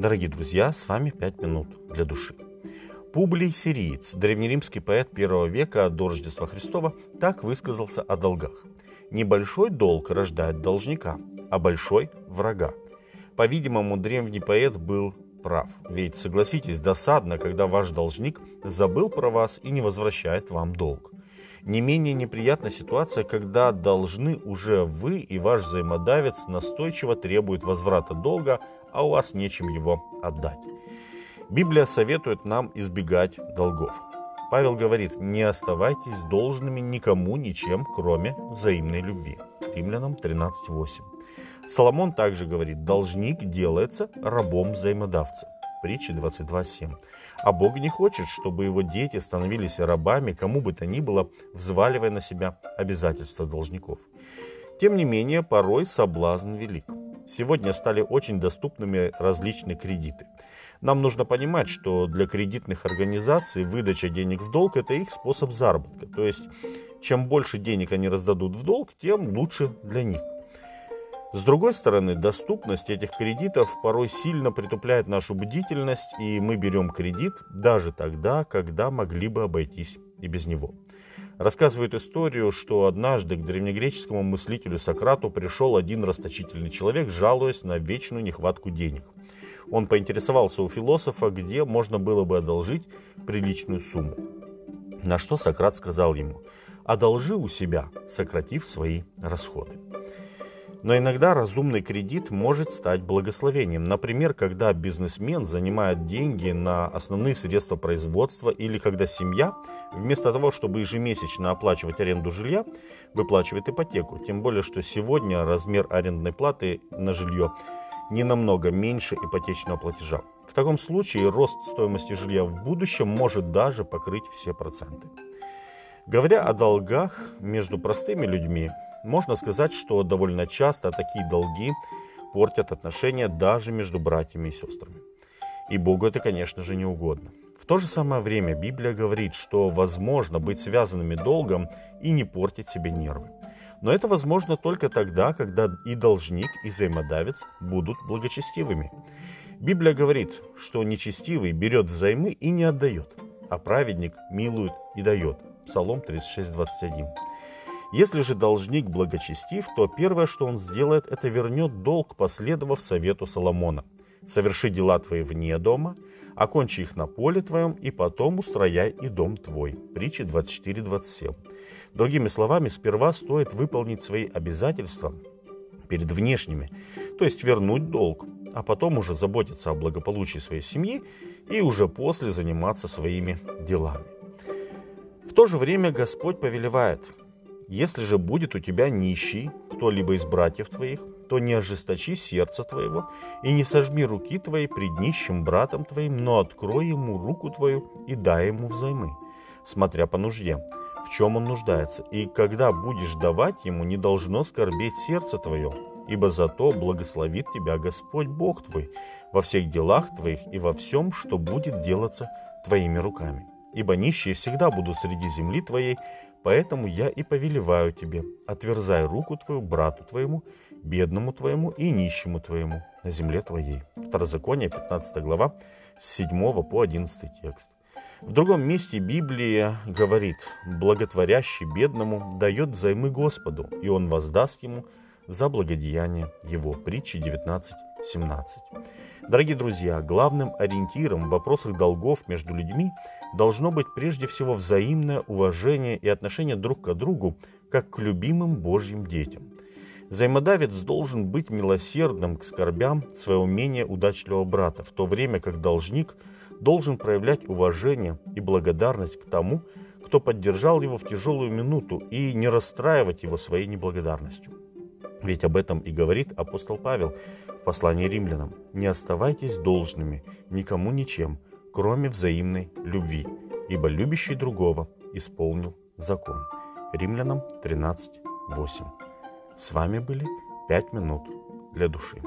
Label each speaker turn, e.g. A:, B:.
A: Дорогие друзья, с вами «Пять минут для души». Публий Сириец, древнеримский поэт первого века до Рождества Христова, так высказался о долгах. «Небольшой долг рождает должника, а большой – врага». По-видимому, древний поэт был прав. Ведь, согласитесь, досадно, когда ваш должник забыл про вас и не возвращает вам долг. Не менее неприятна ситуация, когда должны уже вы и ваш взаимодавец настойчиво требует возврата долга, а у вас нечем его отдать. Библия советует нам избегать долгов. Павел говорит, не оставайтесь должными никому ничем, кроме взаимной любви. Римлянам 13.8. Соломон также говорит, должник делается рабом взаимодавца. Притча 22.7. А Бог не хочет, чтобы его дети становились рабами, кому бы то ни было, взваливая на себя обязательства должников. Тем не менее, порой соблазн велик. Сегодня стали очень доступными различные кредиты. Нам нужно понимать, что для кредитных организаций выдача денег в долг – это их способ заработка. То есть, чем больше денег они раздадут в долг, тем лучше для них. С другой стороны, доступность этих кредитов порой сильно притупляет нашу бдительность, и мы берем кредит даже тогда, когда могли бы обойтись и без него. Рассказывает историю, что однажды к древнегреческому мыслителю Сократу пришел один расточительный человек, жалуясь на вечную нехватку денег. Он поинтересовался у философа, где можно было бы одолжить приличную сумму. На что Сократ сказал ему, одолжи у себя, сократив свои расходы. Но иногда разумный кредит может стать благословением. Например, когда бизнесмен занимает деньги на основные средства производства или когда семья, вместо того, чтобы ежемесячно оплачивать аренду жилья, выплачивает ипотеку. Тем более, что сегодня размер арендной платы на жилье не намного меньше ипотечного платежа. В таком случае рост стоимости жилья в будущем может даже покрыть все проценты. Говоря о долгах между простыми людьми, можно сказать, что довольно часто такие долги портят отношения даже между братьями и сестрами. И Богу это, конечно же, не угодно. В то же самое время Библия говорит, что возможно быть связанными долгом и не портить себе нервы. Но это возможно только тогда, когда и должник, и взаимодавец будут благочестивыми. Библия говорит, что нечестивый берет взаймы и не отдает, а праведник милует и дает. Псалом 36, 21. Если же должник благочестив, то первое, что он сделает, это вернет долг, последовав совету Соломона. Соверши дела твои вне дома, окончи их на поле твоем, и потом устрояй и дом твой. Притча 24-27. Другими словами, сперва стоит выполнить свои обязательства перед внешними, то есть вернуть долг, а потом уже заботиться о благополучии своей семьи и уже после заниматься своими делами. В то же время Господь повелевает – если же будет у тебя нищий, кто-либо из братьев твоих, то не ожесточи сердце твоего и не сожми руки твоей пред нищим братом твоим, но открой ему руку твою и дай ему взаймы, смотря по нужде, в чем он нуждается. И когда будешь давать ему, не должно скорбеть сердце твое, ибо зато благословит тебя Господь Бог твой во всех делах твоих и во всем, что будет делаться твоими руками. Ибо нищие всегда будут среди земли твоей, Поэтому я и повелеваю тебе, отверзай руку твою брату твоему, бедному твоему и нищему твоему на земле твоей. Второзаконие, 15 глава, с 7 по 11 текст. В другом месте Библия говорит, благотворящий бедному дает взаймы Господу, и он воздаст ему за благодеяние его. Притчи 19, 17. Дорогие друзья, главным ориентиром в вопросах долгов между людьми должно быть прежде всего взаимное уважение и отношение друг к другу, как к любимым Божьим детям. Взаимодавец должен быть милосердным к скорбям своего менее удачливого брата, в то время как должник должен проявлять уважение и благодарность к тому, кто поддержал его в тяжелую минуту, и не расстраивать его своей неблагодарностью. Ведь об этом и говорит апостол Павел в послании римлянам. «Не оставайтесь должными никому ничем, кроме взаимной любви, ибо любящий другого исполнил закон». Римлянам 13.8. С вами были «Пять минут для души».